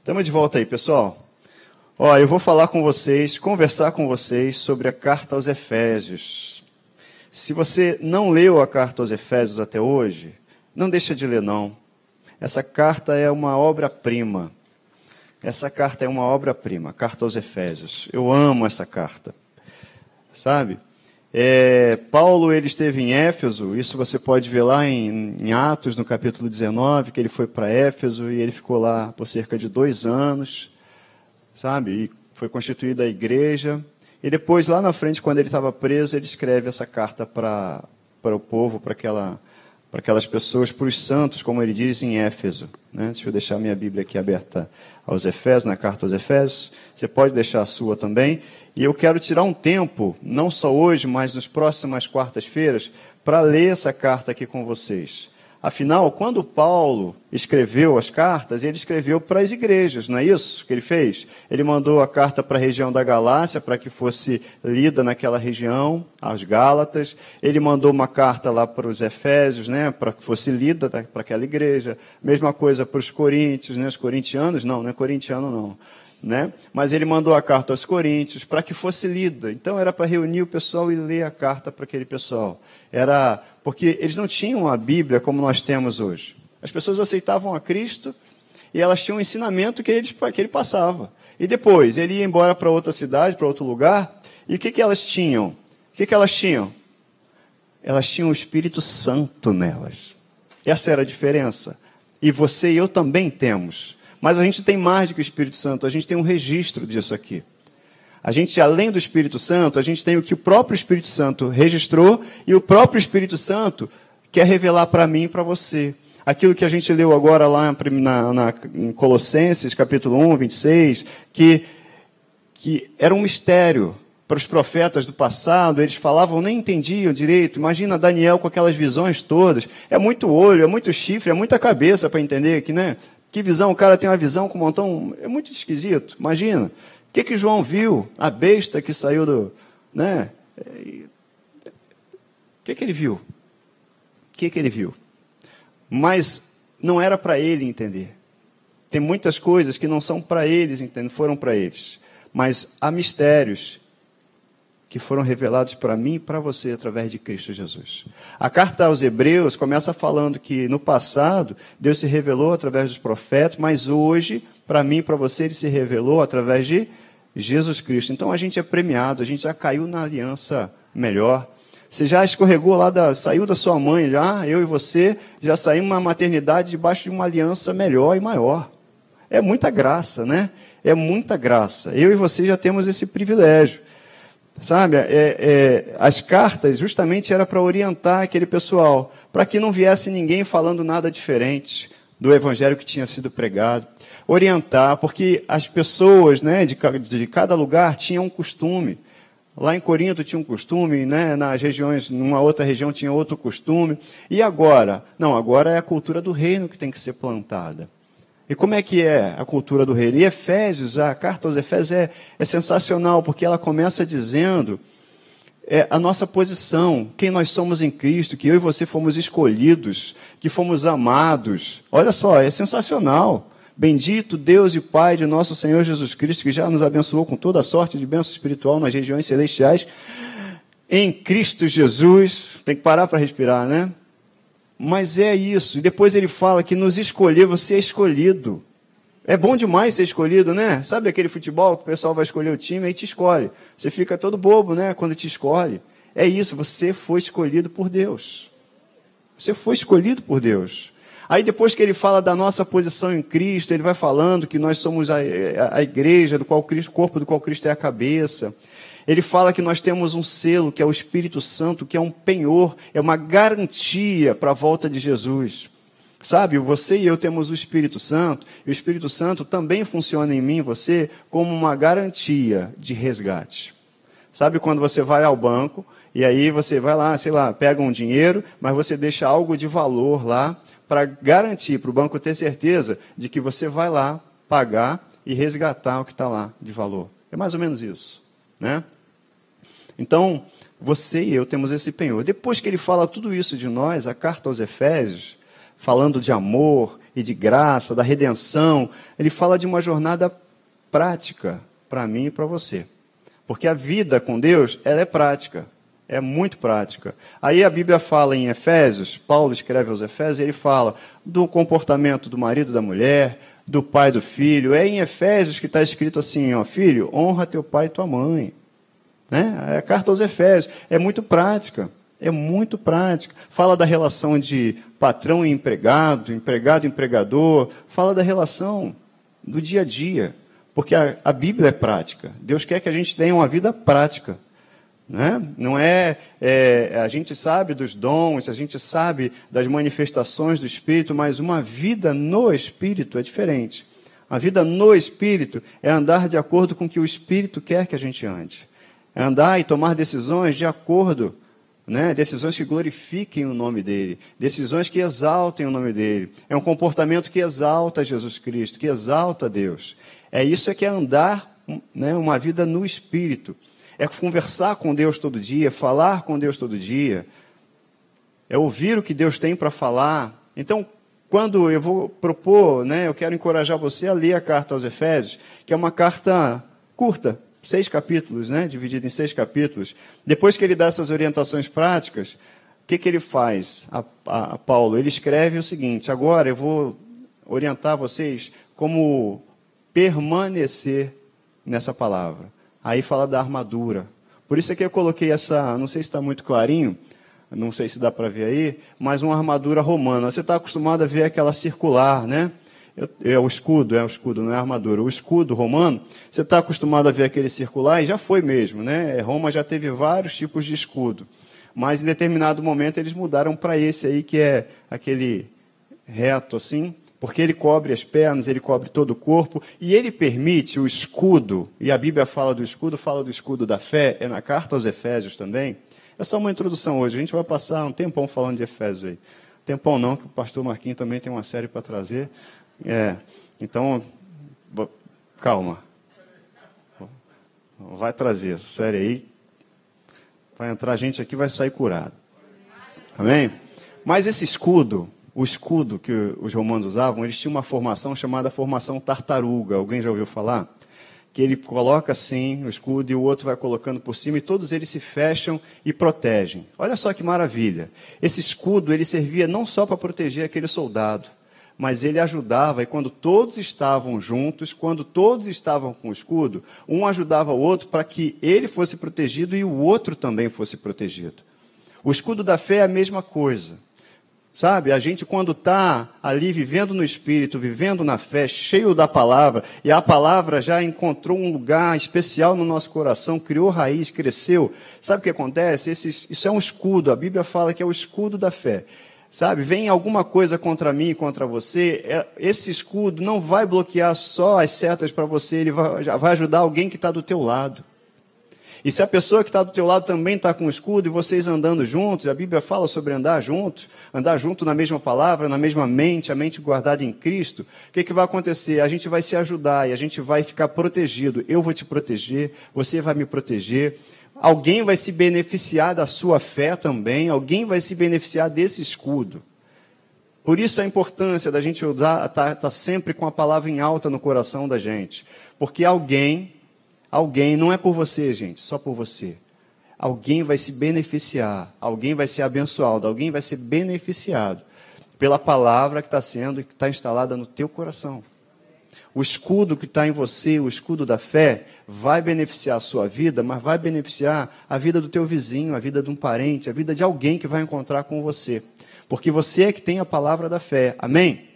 Estamos de volta aí, pessoal. Ó, eu vou falar com vocês, conversar com vocês sobre a carta aos Efésios. Se você não leu a carta aos Efésios até hoje, não deixa de ler não. Essa carta é uma obra-prima. Essa carta é uma obra-prima, carta aos Efésios. Eu amo essa carta. Sabe? É, Paulo ele esteve em Éfeso, isso você pode ver lá em, em Atos, no capítulo 19, que ele foi para Éfeso e ele ficou lá por cerca de dois anos, sabe? E foi constituída a igreja. E depois, lá na frente, quando ele estava preso, ele escreve essa carta para o povo, para aquela, aquelas pessoas, para os santos, como ele diz em Éfeso. Né? Deixa eu deixar minha Bíblia aqui aberta aos Efésios, na carta aos Efésios. Você pode deixar a sua também. E eu quero tirar um tempo, não só hoje, mas nas próximas quartas-feiras, para ler essa carta aqui com vocês. Afinal, quando Paulo escreveu as cartas, ele escreveu para as igrejas, não é isso que ele fez? Ele mandou a carta para a região da Galácia, para que fosse lida naquela região, aos Gálatas. Ele mandou uma carta lá para os Efésios, né, para que fosse lida para aquela igreja. Mesma coisa para os coríntios, né, os corintianos, não, não é corintiano não né? Mas ele mandou a carta aos Coríntios para que fosse lida. Então era para reunir o pessoal e ler a carta para aquele pessoal. Era porque eles não tinham a Bíblia como nós temos hoje. As pessoas aceitavam a Cristo e elas tinham um ensinamento que ele, que ele passava. E depois ele ia embora para outra cidade, para outro lugar. E o que, que elas tinham? O que, que elas tinham? Elas tinham o Espírito Santo nelas. Essa era a diferença. E você e eu também temos. Mas a gente tem mais do que o Espírito Santo, a gente tem um registro disso aqui. A gente, além do Espírito Santo, a gente tem o que o próprio Espírito Santo registrou e o próprio Espírito Santo quer revelar para mim e para você. Aquilo que a gente leu agora lá na, na, em Colossenses, capítulo 1, 26, que, que era um mistério para os profetas do passado, eles falavam, nem entendiam direito. Imagina Daniel com aquelas visões todas. É muito olho, é muito chifre, é muita cabeça para entender que, né? Que visão? O cara tem uma visão com um montão. É muito esquisito. Imagina. O que, que João viu? A besta que saiu do. Né? O que, que ele viu? O que, que ele viu? Mas não era para ele entender. Tem muitas coisas que não são para eles entender, foram para eles. Mas há mistérios que foram revelados para mim e para você através de Cristo Jesus. A carta aos Hebreus começa falando que no passado Deus se revelou através dos profetas, mas hoje, para mim e para você, ele se revelou através de Jesus Cristo. Então a gente é premiado, a gente já caiu na aliança melhor. Você já escorregou lá, da, saiu da sua mãe, já, eu e você, já saímos uma maternidade debaixo de uma aliança melhor e maior. É muita graça, né? É muita graça. Eu e você já temos esse privilégio. Sabe, é, é, as cartas justamente era para orientar aquele pessoal, para que não viesse ninguém falando nada diferente do evangelho que tinha sido pregado. Orientar, porque as pessoas né, de, de cada lugar tinham um costume. Lá em Corinto tinha um costume, né? nas regiões, numa outra região tinha outro costume. E agora? Não, agora é a cultura do reino que tem que ser plantada. E como é que é a cultura do reino? E Efésios, a carta aos Efésios é, é sensacional, porque ela começa dizendo é, a nossa posição, quem nós somos em Cristo, que eu e você fomos escolhidos, que fomos amados. Olha só, é sensacional. Bendito Deus e Pai de nosso Senhor Jesus Cristo, que já nos abençoou com toda a sorte de bênção espiritual nas regiões celestiais. Em Cristo Jesus. Tem que parar para respirar, né? Mas é isso. E depois ele fala que nos escolher, você é escolhido. É bom demais ser escolhido, né? Sabe aquele futebol que o pessoal vai escolher o time e te escolhe. Você fica todo bobo, né? Quando te escolhe. É isso, você foi escolhido por Deus. Você foi escolhido por Deus. Aí depois que ele fala da nossa posição em Cristo, ele vai falando que nós somos a, a, igreja do qual Cristo, o corpo do qual Cristo é a cabeça. Ele fala que nós temos um selo, que é o Espírito Santo, que é um penhor, é uma garantia para a volta de Jesus. Sabe, você e eu temos o Espírito Santo, e o Espírito Santo também funciona em mim você como uma garantia de resgate. Sabe quando você vai ao banco e aí você vai lá, sei lá, pega um dinheiro, mas você deixa algo de valor lá para garantir, para o banco ter certeza de que você vai lá pagar e resgatar o que está lá de valor. É mais ou menos isso, né? Então, você e eu temos esse penhor. Depois que ele fala tudo isso de nós, a carta aos Efésios falando de amor e de graça, da redenção. Ele fala de uma jornada prática para mim e para você. Porque a vida com Deus, ela é prática. É muito prática. Aí a Bíblia fala em Efésios, Paulo escreve aos Efésios, ele fala do comportamento do marido da mulher, do pai do filho. É em Efésios que está escrito assim, ó, filho, honra teu pai e tua mãe. Né? É a carta aos Efésios. É muito prática. É muito prática. Fala da relação de patrão e empregado, empregado e empregador. Fala da relação do dia a dia. Porque a, a Bíblia é prática. Deus quer que a gente tenha uma vida prática. Né? Não é, é, a gente sabe dos dons, a gente sabe das manifestações do Espírito, mas uma vida no Espírito é diferente. A vida no Espírito é andar de acordo com o que o Espírito quer que a gente ande. É andar e tomar decisões de acordo, né? decisões que glorifiquem o nome dele, decisões que exaltem o nome dele. É um comportamento que exalta Jesus Cristo, que exalta Deus. É isso que é andar né, uma vida no Espírito é conversar com Deus todo dia, falar com Deus todo dia, é ouvir o que Deus tem para falar. Então, quando eu vou propor, né, eu quero encorajar você a ler a carta aos Efésios, que é uma carta curta, seis capítulos, né, dividida em seis capítulos. Depois que ele dá essas orientações práticas, o que, que ele faz, a, a, a Paulo? Ele escreve o seguinte: agora eu vou orientar vocês como permanecer nessa palavra. Aí fala da armadura. Por isso é que eu coloquei essa, não sei se está muito clarinho, não sei se dá para ver aí, mas uma armadura romana. Você está acostumado a ver aquela circular, né? É o escudo, é o escudo, não é a armadura. O escudo romano, você está acostumado a ver aquele circular e já foi mesmo, né? Roma já teve vários tipos de escudo. Mas em determinado momento eles mudaram para esse aí, que é aquele reto assim, porque ele cobre as pernas, ele cobre todo o corpo, e ele permite o escudo, e a Bíblia fala do escudo, fala do escudo da fé, é na carta aos Efésios também. É só uma introdução hoje, a gente vai passar um tempão falando de Efésios aí. Tempão não, que o pastor Marquinhos também tem uma série para trazer. É, então, calma. Vai trazer essa série aí. Vai entrar gente aqui vai sair curado. Amém? Mas esse escudo, o escudo que os romanos usavam, eles tinham uma formação chamada formação tartaruga. Alguém já ouviu falar? Que ele coloca assim o escudo e o outro vai colocando por cima e todos eles se fecham e protegem. Olha só que maravilha. Esse escudo ele servia não só para proteger aquele soldado, mas ele ajudava, e quando todos estavam juntos, quando todos estavam com o escudo, um ajudava o outro para que ele fosse protegido e o outro também fosse protegido. O escudo da fé é a mesma coisa. Sabe, a gente quando está ali vivendo no Espírito, vivendo na fé, cheio da palavra, e a palavra já encontrou um lugar especial no nosso coração, criou raiz, cresceu. Sabe o que acontece? Esse, isso é um escudo, a Bíblia fala que é o escudo da fé. Sabe, vem alguma coisa contra mim, contra você, é, esse escudo não vai bloquear só as setas para você, ele vai, vai ajudar alguém que está do teu lado. E se a pessoa que está do teu lado também está com o escudo e vocês andando juntos, a Bíblia fala sobre andar juntos, andar junto na mesma palavra, na mesma mente, a mente guardada em Cristo, o que, que vai acontecer? A gente vai se ajudar e a gente vai ficar protegido. Eu vou te proteger, você vai me proteger. Alguém vai se beneficiar da sua fé também, alguém vai se beneficiar desse escudo. Por isso a importância da gente estar tá, tá sempre com a palavra em alta no coração da gente. Porque alguém Alguém, não é por você, gente, só por você. Alguém vai se beneficiar, alguém vai ser abençoado, alguém vai ser beneficiado pela palavra que está sendo, que está instalada no teu coração. O escudo que está em você, o escudo da fé, vai beneficiar a sua vida, mas vai beneficiar a vida do teu vizinho, a vida de um parente, a vida de alguém que vai encontrar com você. Porque você é que tem a palavra da fé. Amém?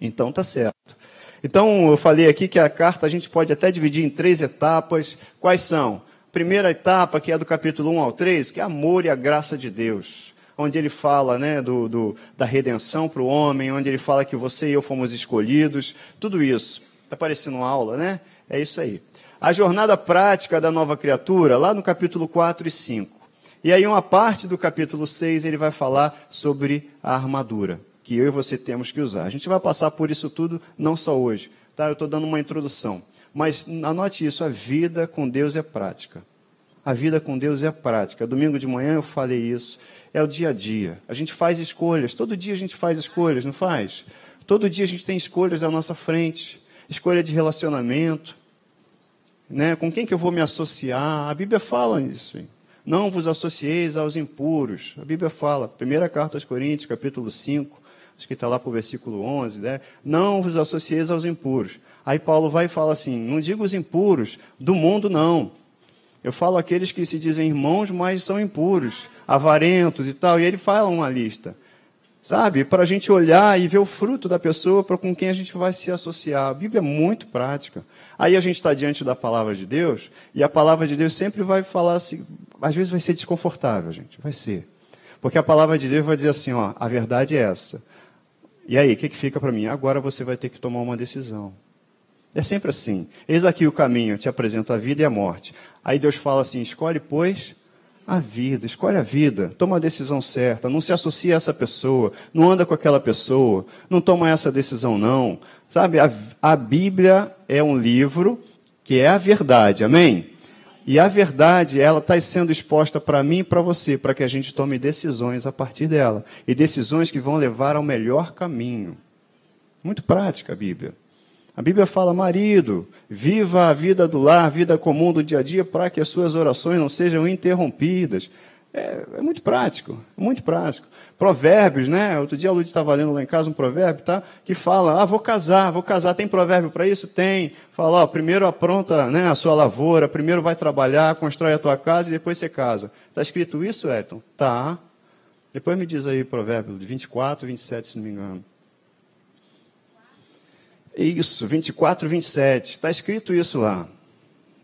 Então tá certo. Então, eu falei aqui que a carta a gente pode até dividir em três etapas. Quais são? Primeira etapa, que é do capítulo 1 ao 3, que é amor e a graça de Deus. Onde ele fala né, do, do da redenção para o homem, onde ele fala que você e eu fomos escolhidos, tudo isso. Está parecendo uma aula, né? É isso aí. A jornada prática da nova criatura, lá no capítulo 4 e 5. E aí, uma parte do capítulo 6, ele vai falar sobre a armadura que eu e você temos que usar. A gente vai passar por isso tudo, não só hoje. Tá? Eu estou dando uma introdução. Mas anote isso: a vida com Deus é prática. A vida com Deus é prática. Domingo de manhã eu falei isso. É o dia a dia. A gente faz escolhas. Todo dia a gente faz escolhas, não faz? Todo dia a gente tem escolhas à nossa frente. Escolha de relacionamento. Né? Com quem que eu vou me associar? A Bíblia fala isso. Não vos associeis aos impuros. A Bíblia fala. Primeira carta aos Coríntios, capítulo 5 acho que está lá para o versículo 11, né? não vos associeis aos impuros. Aí Paulo vai e fala assim: não digo os impuros do mundo, não. Eu falo aqueles que se dizem irmãos, mas são impuros, avarentos e tal. E ele fala uma lista, sabe? Para a gente olhar e ver o fruto da pessoa para com quem a gente vai se associar. A Bíblia é muito prática. Aí a gente está diante da palavra de Deus e a palavra de Deus sempre vai falar assim. Às vezes vai ser desconfortável, gente. Vai ser. Porque a palavra de Deus vai dizer assim: ó, a verdade é essa. E aí, o que, que fica para mim? Agora você vai ter que tomar uma decisão. É sempre assim. Eis aqui o caminho, te apresento a vida e a morte. Aí Deus fala assim: escolhe, pois, a vida, escolhe a vida, toma a decisão certa, não se associa a essa pessoa, não anda com aquela pessoa, não toma essa decisão, não. Sabe, a, a Bíblia é um livro que é a verdade, amém? E a verdade, ela está sendo exposta para mim e para você, para que a gente tome decisões a partir dela. E decisões que vão levar ao melhor caminho. Muito prática a Bíblia. A Bíblia fala, marido, viva a vida do lar, a vida comum do dia a dia, para que as suas orações não sejam interrompidas. É, é, muito prático, muito prático. Provérbios, né? Outro dia a Lúcia estava lendo lá em casa um provérbio, tá? Que fala, ah, vou casar, vou casar. Tem provérbio para isso? Tem. Fala, ó, primeiro apronta né, a sua lavoura, primeiro vai trabalhar, constrói a tua casa e depois você casa. Está escrito isso, Ayrton? Tá. Depois me diz aí provérbio de 24, 27, se não me engano. Isso, 24, 27. Está escrito isso lá.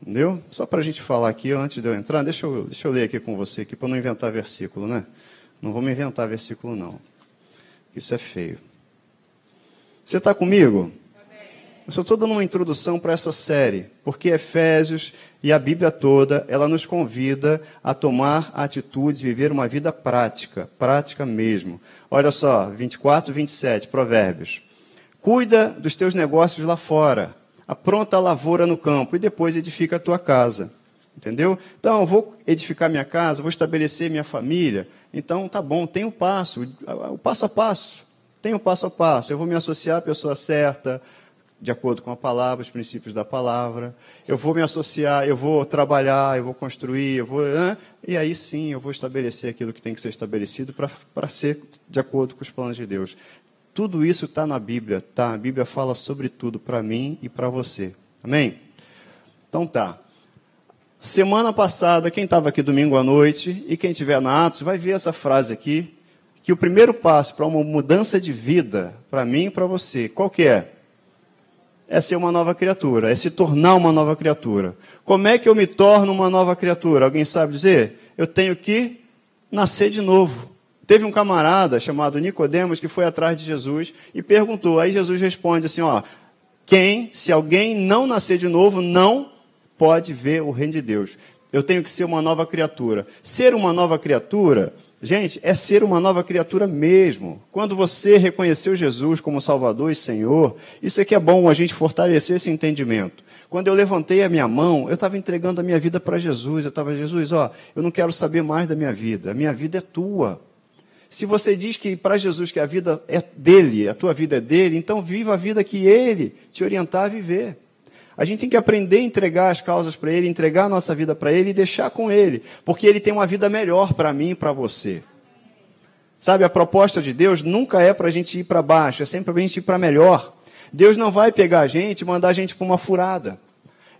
Entendeu? Só para a gente falar aqui, antes de eu entrar, deixa eu, deixa eu ler aqui com você, aqui, para não inventar versículo, né? Não vamos inventar versículo, não. Isso é feio. Você está comigo? Eu só estou dando uma introdução para essa série, porque Efésios e a Bíblia toda, ela nos convida a tomar atitudes, viver uma vida prática, prática mesmo. Olha só, 24, 27, Provérbios. Cuida dos teus negócios lá fora apronta a lavoura no campo e depois edifica a tua casa. Entendeu? Então, vou edificar minha casa, vou estabelecer minha família. Então, tá bom, tem o um passo, o passo a passo. Tem o um passo a passo. Eu vou me associar à pessoa certa, de acordo com a palavra, os princípios da palavra. Eu vou me associar, eu vou trabalhar, eu vou construir, eu vou. E aí sim eu vou estabelecer aquilo que tem que ser estabelecido para ser de acordo com os planos de Deus. Tudo isso está na Bíblia, tá? A Bíblia fala sobre tudo para mim e para você. Amém? Então tá. Semana passada, quem estava aqui domingo à noite e quem estiver na Atos vai ver essa frase aqui, que o primeiro passo para uma mudança de vida, para mim e para você, qual que é? É ser uma nova criatura, é se tornar uma nova criatura. Como é que eu me torno uma nova criatura? Alguém sabe dizer? Eu tenho que nascer de novo. Teve um camarada chamado Nicodemos que foi atrás de Jesus e perguntou. Aí Jesus responde assim: ó, quem, se alguém não nascer de novo, não pode ver o reino de Deus. Eu tenho que ser uma nova criatura. Ser uma nova criatura, gente, é ser uma nova criatura mesmo. Quando você reconheceu Jesus como Salvador e Senhor, isso é que é bom a gente fortalecer esse entendimento. Quando eu levantei a minha mão, eu estava entregando a minha vida para Jesus. Eu estava, Jesus, ó, eu não quero saber mais da minha vida. A minha vida é tua. Se você diz que para Jesus que a vida é dele, a tua vida é dele, então viva a vida que ele te orientar a viver. A gente tem que aprender a entregar as causas para ele, entregar a nossa vida para ele e deixar com ele, porque ele tem uma vida melhor para mim e para você. Sabe, a proposta de Deus nunca é para a gente ir para baixo, é sempre para a gente ir para melhor. Deus não vai pegar a gente e mandar a gente para uma furada.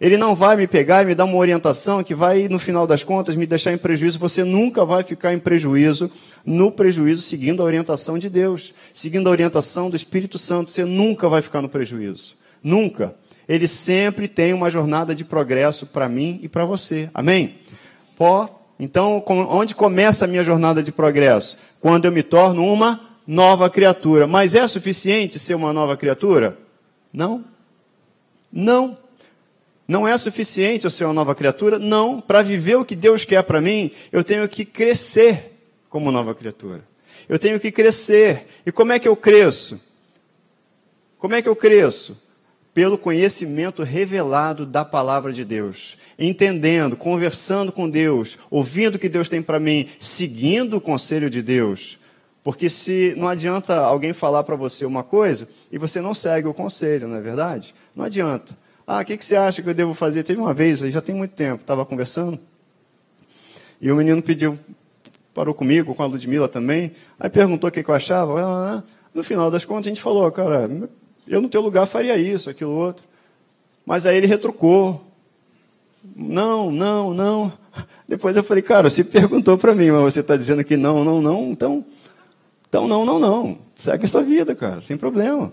Ele não vai me pegar e me dar uma orientação que vai, no final das contas, me deixar em prejuízo. Você nunca vai ficar em prejuízo, no prejuízo, seguindo a orientação de Deus, seguindo a orientação do Espírito Santo. Você nunca vai ficar no prejuízo. Nunca. Ele sempre tem uma jornada de progresso para mim e para você. Amém? Pó. Então, onde começa a minha jornada de progresso? Quando eu me torno uma nova criatura. Mas é suficiente ser uma nova criatura? Não. Não. Não é suficiente eu ser uma nova criatura? Não. Para viver o que Deus quer para mim, eu tenho que crescer como nova criatura. Eu tenho que crescer. E como é que eu cresço? Como é que eu cresço? pelo conhecimento revelado da palavra de Deus, entendendo, conversando com Deus, ouvindo o que Deus tem para mim, seguindo o conselho de Deus. Porque se não adianta alguém falar para você uma coisa e você não segue o conselho, não é verdade? Não adianta. Ah, o que, que você acha que eu devo fazer? Teve uma vez, já tem muito tempo, estava conversando, e o menino pediu, parou comigo, com a Ludmilla também, aí perguntou o que, que eu achava. Ah, no final das contas, a gente falou, cara, eu no teu lugar faria isso, aquilo, outro. Mas aí ele retrucou. Não, não, não. Depois eu falei, cara, você perguntou para mim, mas você está dizendo que não, não, não, então então, não, não, não. Segue a sua vida, cara, sem problema.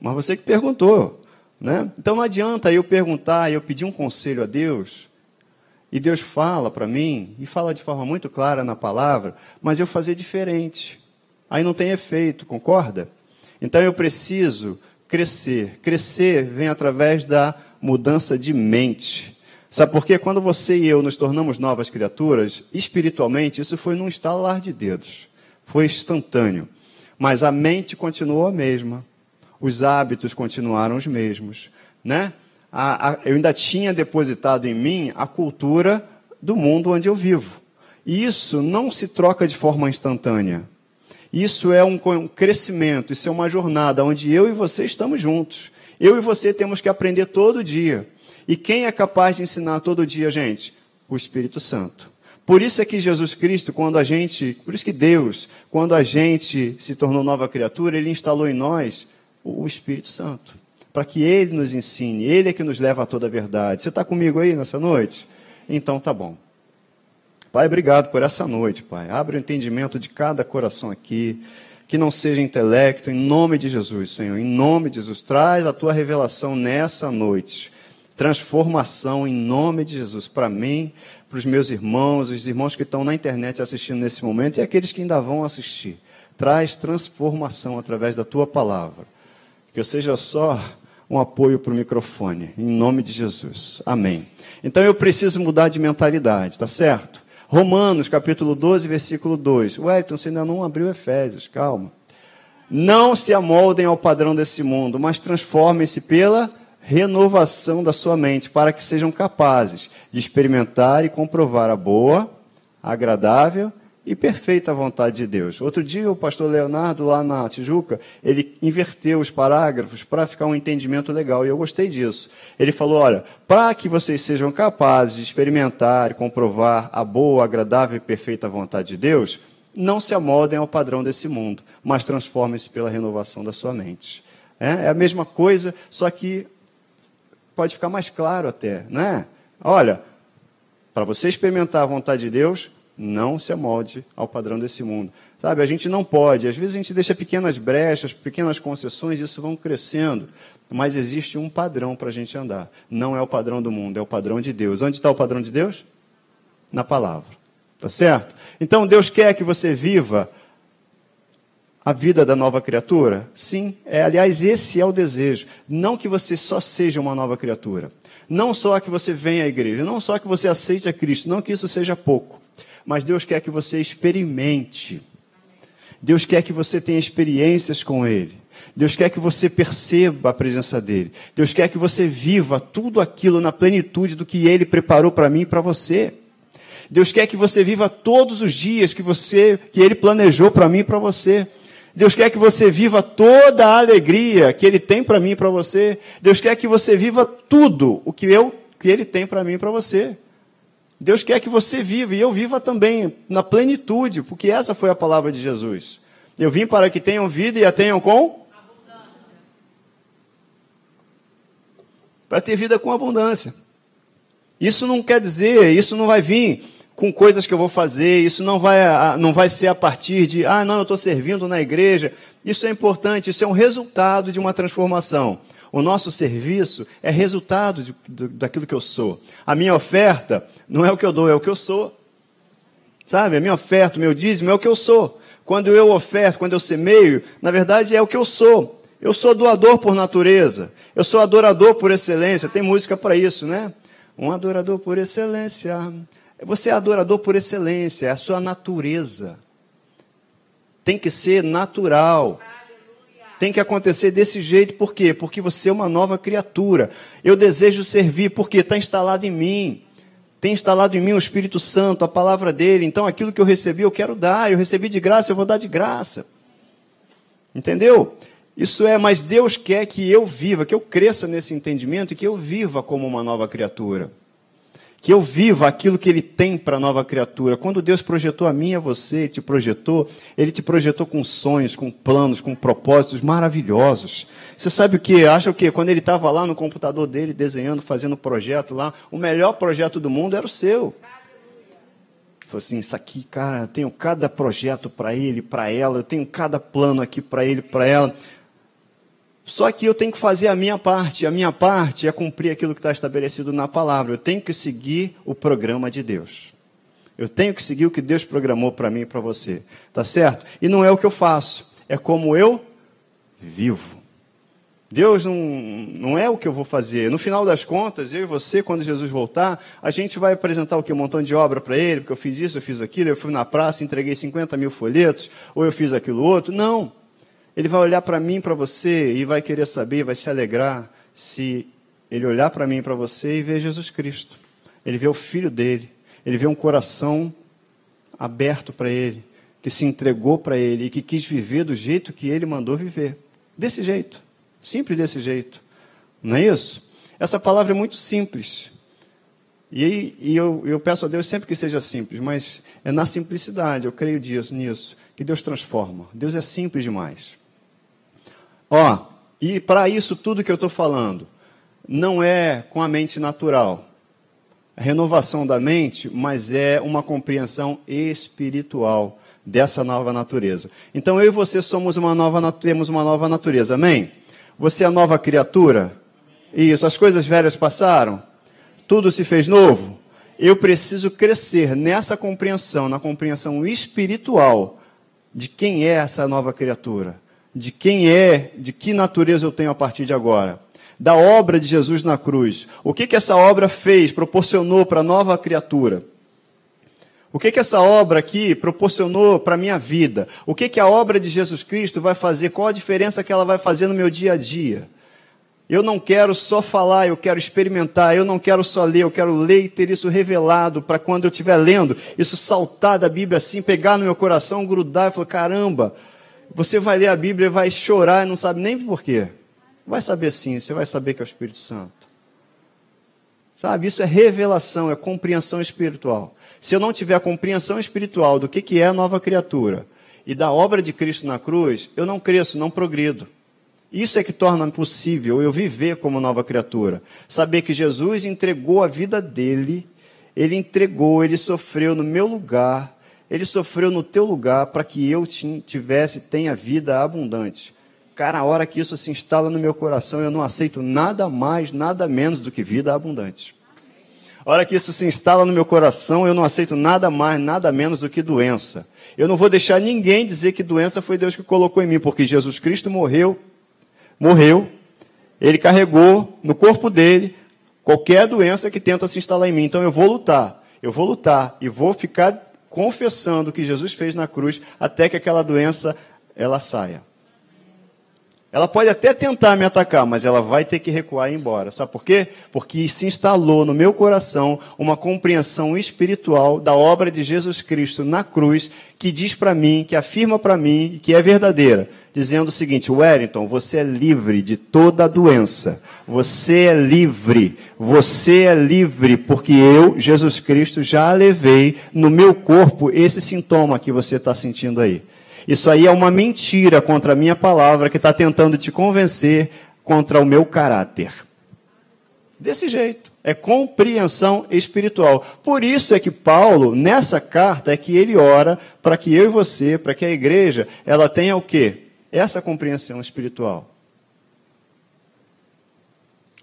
Mas você que perguntou. Né? Então não adianta eu perguntar, eu pedir um conselho a Deus, e Deus fala para mim, e fala de forma muito clara na palavra, mas eu fazer diferente. Aí não tem efeito, concorda? Então eu preciso crescer. Crescer vem através da mudança de mente. Sabe por quê? Quando você e eu nos tornamos novas criaturas, espiritualmente, isso foi num estalar de dedos foi instantâneo. Mas a mente continuou a mesma. Os hábitos continuaram os mesmos. Né? A, a, eu ainda tinha depositado em mim a cultura do mundo onde eu vivo. E isso não se troca de forma instantânea. Isso é um, um crescimento, isso é uma jornada onde eu e você estamos juntos. Eu e você temos que aprender todo dia. E quem é capaz de ensinar todo dia, gente? O Espírito Santo. Por isso é que Jesus Cristo, quando a gente, por isso que Deus, quando a gente se tornou nova criatura, ele instalou em nós o Espírito Santo, para que ele nos ensine, ele é que nos leva a toda a verdade. Você está comigo aí nessa noite? Então tá bom. Pai, obrigado por essa noite, Pai. Abre o entendimento de cada coração aqui, que não seja intelecto, em nome de Jesus, Senhor. Em nome de Jesus, traz a tua revelação nessa noite. Transformação em nome de Jesus para mim, para os meus irmãos, os irmãos que estão na internet assistindo nesse momento e aqueles que ainda vão assistir. Traz transformação através da tua palavra. Que eu seja só um apoio para o microfone, em nome de Jesus. Amém. Então eu preciso mudar de mentalidade, tá certo? Romanos, capítulo 12, versículo 2. Wellington, você ainda não abriu Efésios, calma. Não se amoldem ao padrão desse mundo, mas transformem-se pela renovação da sua mente, para que sejam capazes de experimentar e comprovar a boa, agradável e perfeita vontade de Deus. Outro dia, o pastor Leonardo, lá na Tijuca, ele inverteu os parágrafos para ficar um entendimento legal, e eu gostei disso. Ele falou: olha, para que vocês sejam capazes de experimentar e comprovar a boa, agradável e perfeita vontade de Deus, não se amoldem ao padrão desse mundo, mas transformem-se pela renovação da sua mente. É, é a mesma coisa, só que pode ficar mais claro até, né? Olha, para você experimentar a vontade de Deus, não se amolde ao padrão desse mundo. Sabe, a gente não pode, às vezes a gente deixa pequenas brechas, pequenas concessões, e isso vão crescendo. Mas existe um padrão para a gente andar. Não é o padrão do mundo, é o padrão de Deus. Onde está o padrão de Deus? Na palavra. Tá certo? Então Deus quer que você viva a vida da nova criatura? Sim, é, aliás, esse é o desejo. Não que você só seja uma nova criatura. Não só que você venha à igreja, não só que você aceite a Cristo, não que isso seja pouco. Mas Deus quer que você experimente. Deus quer que você tenha experiências com Ele. Deus quer que você perceba a presença dEle. Deus quer que você viva tudo aquilo na plenitude do que Ele preparou para mim e para você. Deus quer que você viva todos os dias que você, que Ele planejou para mim e para você. Deus quer que você viva toda a alegria que Ele tem para mim e para você. Deus quer que você viva tudo o que eu, que Ele tem para mim e para você. Deus quer que você viva e eu viva também na plenitude, porque essa foi a palavra de Jesus. Eu vim para que tenham vida e a tenham com para ter vida com abundância. Isso não quer dizer, isso não vai vir com coisas que eu vou fazer, isso não vai, não vai ser a partir de, ah, não, eu estou servindo na igreja. Isso é importante, isso é um resultado de uma transformação. O nosso serviço é resultado de, de, daquilo que eu sou. A minha oferta não é o que eu dou, é o que eu sou. Sabe? A minha oferta, o meu dízimo é o que eu sou. Quando eu oferto, quando eu semeio, na verdade é o que eu sou. Eu sou doador por natureza. Eu sou adorador por excelência. Tem música para isso, né? Um adorador por excelência. Você é adorador por excelência, é a sua natureza. Tem que ser natural. Tem que acontecer desse jeito, por quê? Porque você é uma nova criatura. Eu desejo servir, porque está instalado em mim. Tem instalado em mim o Espírito Santo, a palavra dele. Então aquilo que eu recebi, eu quero dar. Eu recebi de graça, eu vou dar de graça. Entendeu? Isso é, mas Deus quer que eu viva, que eu cresça nesse entendimento e que eu viva como uma nova criatura que eu viva aquilo que Ele tem para a nova criatura. Quando Deus projetou a mim e a você, te projetou, Ele te projetou com sonhos, com planos, com propósitos maravilhosos. Você sabe o que? Acha o quê? Quando ele estava lá no computador dele, desenhando, fazendo projeto lá, o melhor projeto do mundo era o seu. Falei assim, isso aqui, cara, eu tenho cada projeto para ele, para ela, eu tenho cada plano aqui para ele, para ela. Só que eu tenho que fazer a minha parte. A minha parte é cumprir aquilo que está estabelecido na palavra. Eu tenho que seguir o programa de Deus. Eu tenho que seguir o que Deus programou para mim e para você. Tá certo? E não é o que eu faço, é como eu vivo. Deus não, não é o que eu vou fazer. No final das contas, eu e você, quando Jesus voltar, a gente vai apresentar o que? Um montão de obra para ele, porque eu fiz isso, eu fiz aquilo, eu fui na praça, entreguei 50 mil folhetos, ou eu fiz aquilo outro. Não. Ele vai olhar para mim, para você, e vai querer saber, vai se alegrar se ele olhar para mim, para você e ver Jesus Cristo. Ele vê o filho dele, ele vê um coração aberto para ele, que se entregou para ele e que quis viver do jeito que ele mandou viver. Desse jeito, simples desse jeito. Não é isso? Essa palavra é muito simples. E, e eu, eu, peço a Deus sempre que seja simples, mas é na simplicidade, eu creio nisso, que Deus transforma. Deus é simples demais. Ó, e para isso tudo que eu estou falando, não é com a mente natural. A renovação da mente, mas é uma compreensão espiritual dessa nova natureza. Então eu e você somos uma nova temos uma nova natureza. Amém? Você é nova criatura? Isso, as coisas velhas passaram? Tudo se fez novo? Eu preciso crescer nessa compreensão, na compreensão espiritual de quem é essa nova criatura de quem é, de que natureza eu tenho a partir de agora. Da obra de Jesus na cruz. O que, que essa obra fez, proporcionou para a nova criatura? O que, que essa obra aqui proporcionou para a minha vida? O que, que a obra de Jesus Cristo vai fazer? Qual a diferença que ela vai fazer no meu dia a dia? Eu não quero só falar, eu quero experimentar. Eu não quero só ler, eu quero ler e ter isso revelado para quando eu estiver lendo, isso saltar da Bíblia assim, pegar no meu coração, grudar e falar: caramba, você vai ler a Bíblia e vai chorar e não sabe nem por quê. Vai saber sim, você vai saber que é o Espírito Santo. Sabe, isso é revelação, é compreensão espiritual. Se eu não tiver a compreensão espiritual do que, que é a nova criatura e da obra de Cristo na cruz, eu não cresço, não progrido. Isso é que torna possível eu viver como nova criatura. Saber que Jesus entregou a vida dele, ele entregou, ele sofreu no meu lugar, ele sofreu no teu lugar para que eu tivesse, tenha vida abundante. Cara, a hora que isso se instala no meu coração, eu não aceito nada mais, nada menos do que vida abundante. A hora que isso se instala no meu coração, eu não aceito nada mais, nada menos do que doença. Eu não vou deixar ninguém dizer que doença foi Deus que colocou em mim, porque Jesus Cristo morreu, morreu, ele carregou no corpo dele qualquer doença que tenta se instalar em mim. Então eu vou lutar, eu vou lutar e vou ficar confessando o que Jesus fez na cruz até que aquela doença ela saia. Ela pode até tentar me atacar, mas ela vai ter que recuar e ir embora. Sabe por quê? Porque se instalou no meu coração uma compreensão espiritual da obra de Jesus Cristo na cruz, que diz para mim, que afirma para mim, que é verdadeira, dizendo o seguinte: Wellington, você é livre de toda doença. Você é livre. Você é livre, porque eu, Jesus Cristo, já levei no meu corpo esse sintoma que você está sentindo aí. Isso aí é uma mentira contra a minha palavra que está tentando te convencer contra o meu caráter. Desse jeito. É compreensão espiritual. Por isso é que Paulo, nessa carta, é que ele ora para que eu e você, para que a igreja, ela tenha o quê? Essa compreensão espiritual.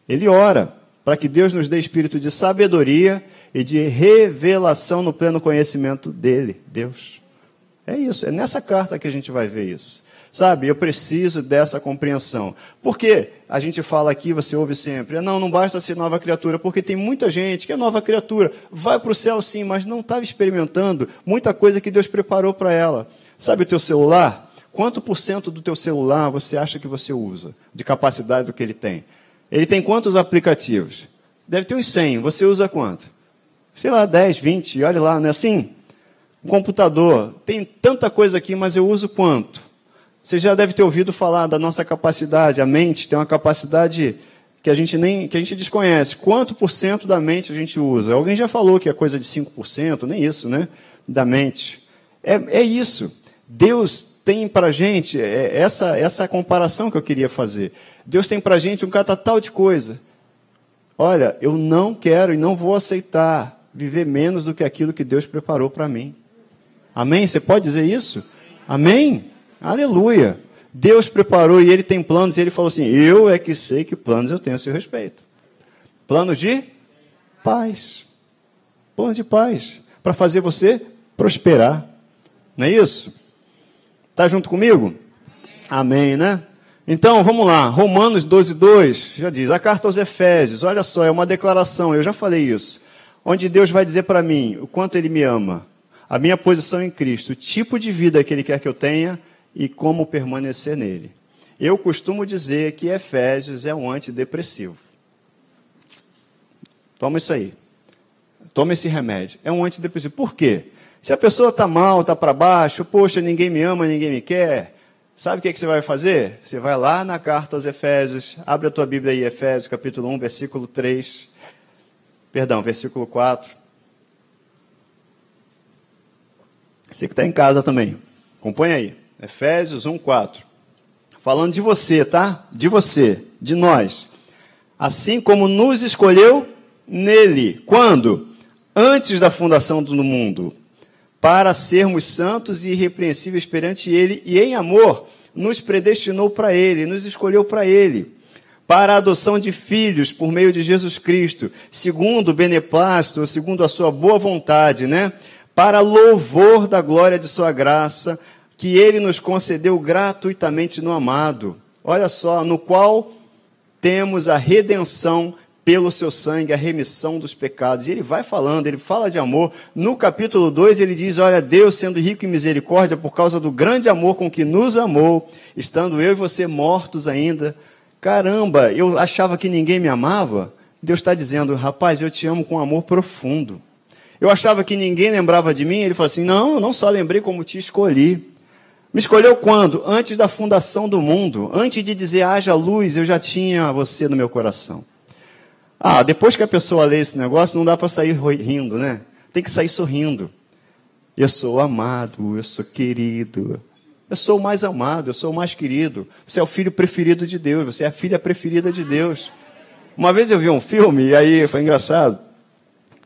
Ele ora para que Deus nos dê espírito de sabedoria e de revelação no pleno conhecimento dele, Deus. É isso, é nessa carta que a gente vai ver isso. Sabe, eu preciso dessa compreensão. Porque a gente fala aqui, você ouve sempre, não, não basta ser nova criatura, porque tem muita gente que é nova criatura, vai para o céu sim, mas não estava experimentando muita coisa que Deus preparou para ela. Sabe o teu celular? Quanto por cento do teu celular você acha que você usa, de capacidade do que ele tem? Ele tem quantos aplicativos? Deve ter uns 100. Você usa quanto? Sei lá, 10, 20, olha lá, não é assim? Um computador, tem tanta coisa aqui, mas eu uso quanto? Você já deve ter ouvido falar da nossa capacidade, a mente tem uma capacidade que a gente nem que a gente desconhece. Quanto por cento da mente a gente usa? Alguém já falou que é coisa de 5%, nem isso, né? Da mente. É, é isso. Deus tem para gente, é, essa, essa comparação que eu queria fazer. Deus tem para gente um catatal de coisa. Olha, eu não quero e não vou aceitar viver menos do que aquilo que Deus preparou para mim. Amém? Você pode dizer isso? Amém? Aleluia. Deus preparou e Ele tem planos e Ele falou assim: Eu é que sei que planos eu tenho a seu respeito. Planos de paz. Planos de paz. Para fazer você prosperar. Não é isso? Está junto comigo? Amém, né? Então, vamos lá. Romanos 12, 2 já diz: a carta aos Efésios, olha só, é uma declaração, eu já falei isso. Onde Deus vai dizer para mim o quanto Ele me ama, a minha posição em Cristo, o tipo de vida que Ele quer que eu tenha e como permanecer nele. Eu costumo dizer que Efésios é um antidepressivo. Toma isso aí. Toma esse remédio. É um antidepressivo. Por quê? Se a pessoa está mal, está para baixo, poxa, ninguém me ama, ninguém me quer, Sabe o que, que você vai fazer? Você vai lá na carta aos Efésios, abre a tua Bíblia aí, Efésios, capítulo 1, versículo 3. Perdão, versículo 4. Você que está em casa também, acompanha aí. Efésios 1, 4. Falando de você, tá? De você, de nós. Assim como nos escolheu nele. Quando? Antes da fundação do mundo para sermos santos e irrepreensíveis perante Ele, e em amor nos predestinou para Ele, nos escolheu para Ele, para a adoção de filhos por meio de Jesus Cristo, segundo o beneplácito, segundo a sua boa vontade, né? Para louvor da glória de Sua graça, que Ele nos concedeu gratuitamente no amado. Olha só, no qual temos a redenção pelo seu sangue a remissão dos pecados. E ele vai falando, ele fala de amor. No capítulo 2 ele diz: Olha, Deus sendo rico em misericórdia por causa do grande amor com que nos amou, estando eu e você mortos ainda. Caramba, eu achava que ninguém me amava. Deus está dizendo: Rapaz, eu te amo com amor profundo. Eu achava que ninguém lembrava de mim. Ele falou assim: Não, eu não só lembrei como te escolhi. Me escolheu quando? Antes da fundação do mundo. Antes de dizer haja luz, eu já tinha você no meu coração. Ah, depois que a pessoa lê esse negócio, não dá para sair rindo, né? Tem que sair sorrindo. Eu sou amado, eu sou querido. Eu sou o mais amado, eu sou o mais querido. Você é o filho preferido de Deus, você é a filha preferida de Deus. Uma vez eu vi um filme, e aí foi engraçado,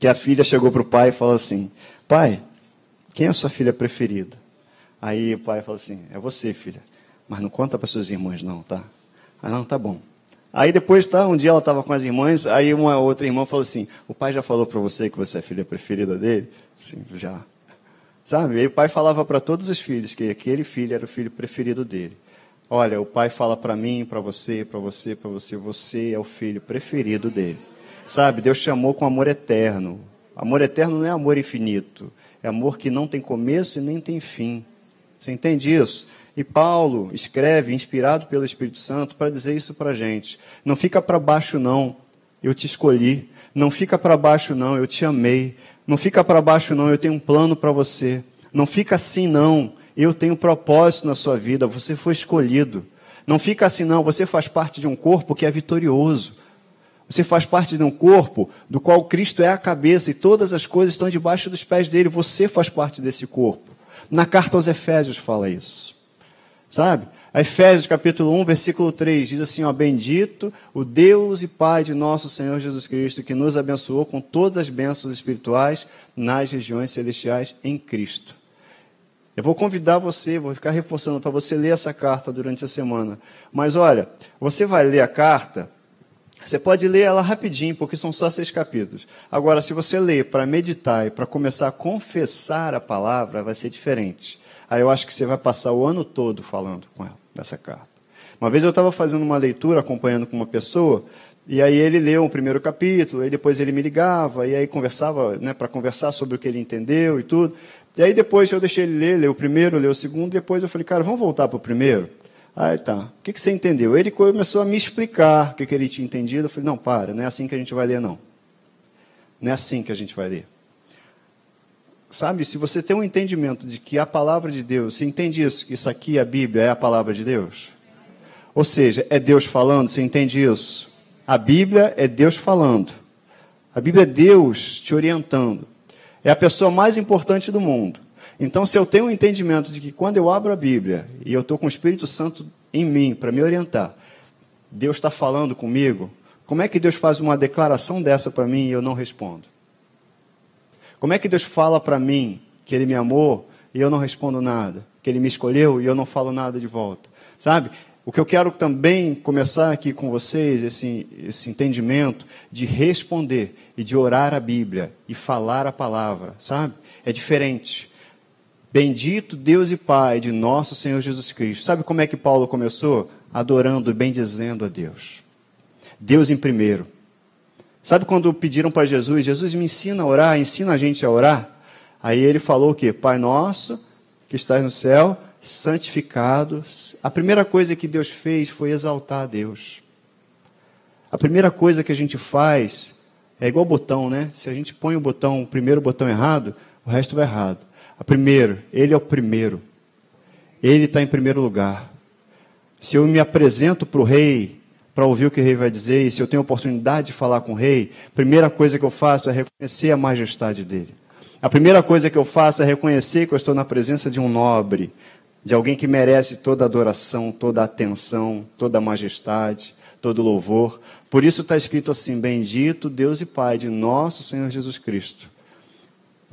que a filha chegou para o pai e falou assim: Pai, quem é a sua filha preferida? Aí o pai falou assim: É você, filha. Mas não conta para suas irmãs, não, tá? Ah, não, tá bom. Aí depois, tá, um dia ela estava com as irmãs, aí uma outra irmã falou assim: O pai já falou para você que você é a filha preferida dele? Sim, já. Sabe? E o pai falava para todos os filhos que aquele filho era o filho preferido dele. Olha, o pai fala para mim, para você, para você, para você, você é o filho preferido dele. Sabe? Deus chamou com amor eterno. Amor eterno não é amor infinito, é amor que não tem começo e nem tem fim. Você entende isso? E Paulo escreve, inspirado pelo Espírito Santo, para dizer isso para a gente. Não fica para baixo, não. Eu te escolhi. Não fica para baixo, não. Eu te amei. Não fica para baixo, não. Eu tenho um plano para você. Não fica assim, não. Eu tenho um propósito na sua vida. Você foi escolhido. Não fica assim, não. Você faz parte de um corpo que é vitorioso. Você faz parte de um corpo do qual Cristo é a cabeça e todas as coisas estão debaixo dos pés dele. Você faz parte desse corpo. Na carta aos Efésios fala isso. Sabe? A Efésios capítulo 1, versículo 3 diz assim: ó, Bendito o Deus e Pai de nosso Senhor Jesus Cristo, que nos abençoou com todas as bênçãos espirituais nas regiões celestiais em Cristo. Eu vou convidar você, vou ficar reforçando para você ler essa carta durante a semana. Mas olha, você vai ler a carta, você pode ler ela rapidinho, porque são só seis capítulos. Agora, se você ler para meditar e para começar a confessar a palavra, vai ser diferente. Aí eu acho que você vai passar o ano todo falando com ela, nessa carta. Uma vez eu estava fazendo uma leitura, acompanhando com uma pessoa, e aí ele leu o primeiro capítulo, e depois ele me ligava, e aí conversava, né, para conversar sobre o que ele entendeu e tudo. E aí depois eu deixei ele ler, ler o primeiro, ler o segundo, depois eu falei, cara, vamos voltar para o primeiro? Aí tá, o que, que você entendeu? Ele começou a me explicar o que, que ele tinha entendido. Eu falei, não, para, não é assim que a gente vai ler, não. Não é assim que a gente vai ler. Sabe, se você tem um entendimento de que a palavra de Deus, você entende isso, que isso aqui, a Bíblia, é a palavra de Deus? Ou seja, é Deus falando, você entende isso? A Bíblia é Deus falando. A Bíblia é Deus te orientando. É a pessoa mais importante do mundo. Então, se eu tenho um entendimento de que quando eu abro a Bíblia e eu estou com o Espírito Santo em mim para me orientar, Deus está falando comigo, como é que Deus faz uma declaração dessa para mim e eu não respondo? Como é que Deus fala para mim que Ele me amou e eu não respondo nada? Que Ele me escolheu e eu não falo nada de volta? Sabe? O que eu quero também começar aqui com vocês, esse, esse entendimento de responder e de orar a Bíblia e falar a palavra, sabe? É diferente. Bendito Deus e Pai de nosso Senhor Jesus Cristo. Sabe como é que Paulo começou? Adorando e bendizendo a Deus. Deus em primeiro. Sabe quando pediram para Jesus, Jesus me ensina a orar, ensina a gente a orar? Aí ele falou o quê? Pai nosso, que estás no céu, santificados. A primeira coisa que Deus fez foi exaltar a Deus. A primeira coisa que a gente faz é igual botão, né? Se a gente põe o botão, o primeiro botão errado, o resto vai errado. A primeiro, ele é o primeiro. Ele está em primeiro lugar. Se eu me apresento para o rei para ouvir o que o rei vai dizer, e se eu tenho oportunidade de falar com o rei, a primeira coisa que eu faço é reconhecer a majestade dele. A primeira coisa que eu faço é reconhecer que eu estou na presença de um nobre, de alguém que merece toda adoração, toda atenção, toda majestade, todo louvor. Por isso está escrito assim: Bendito Deus e Pai de nosso Senhor Jesus Cristo.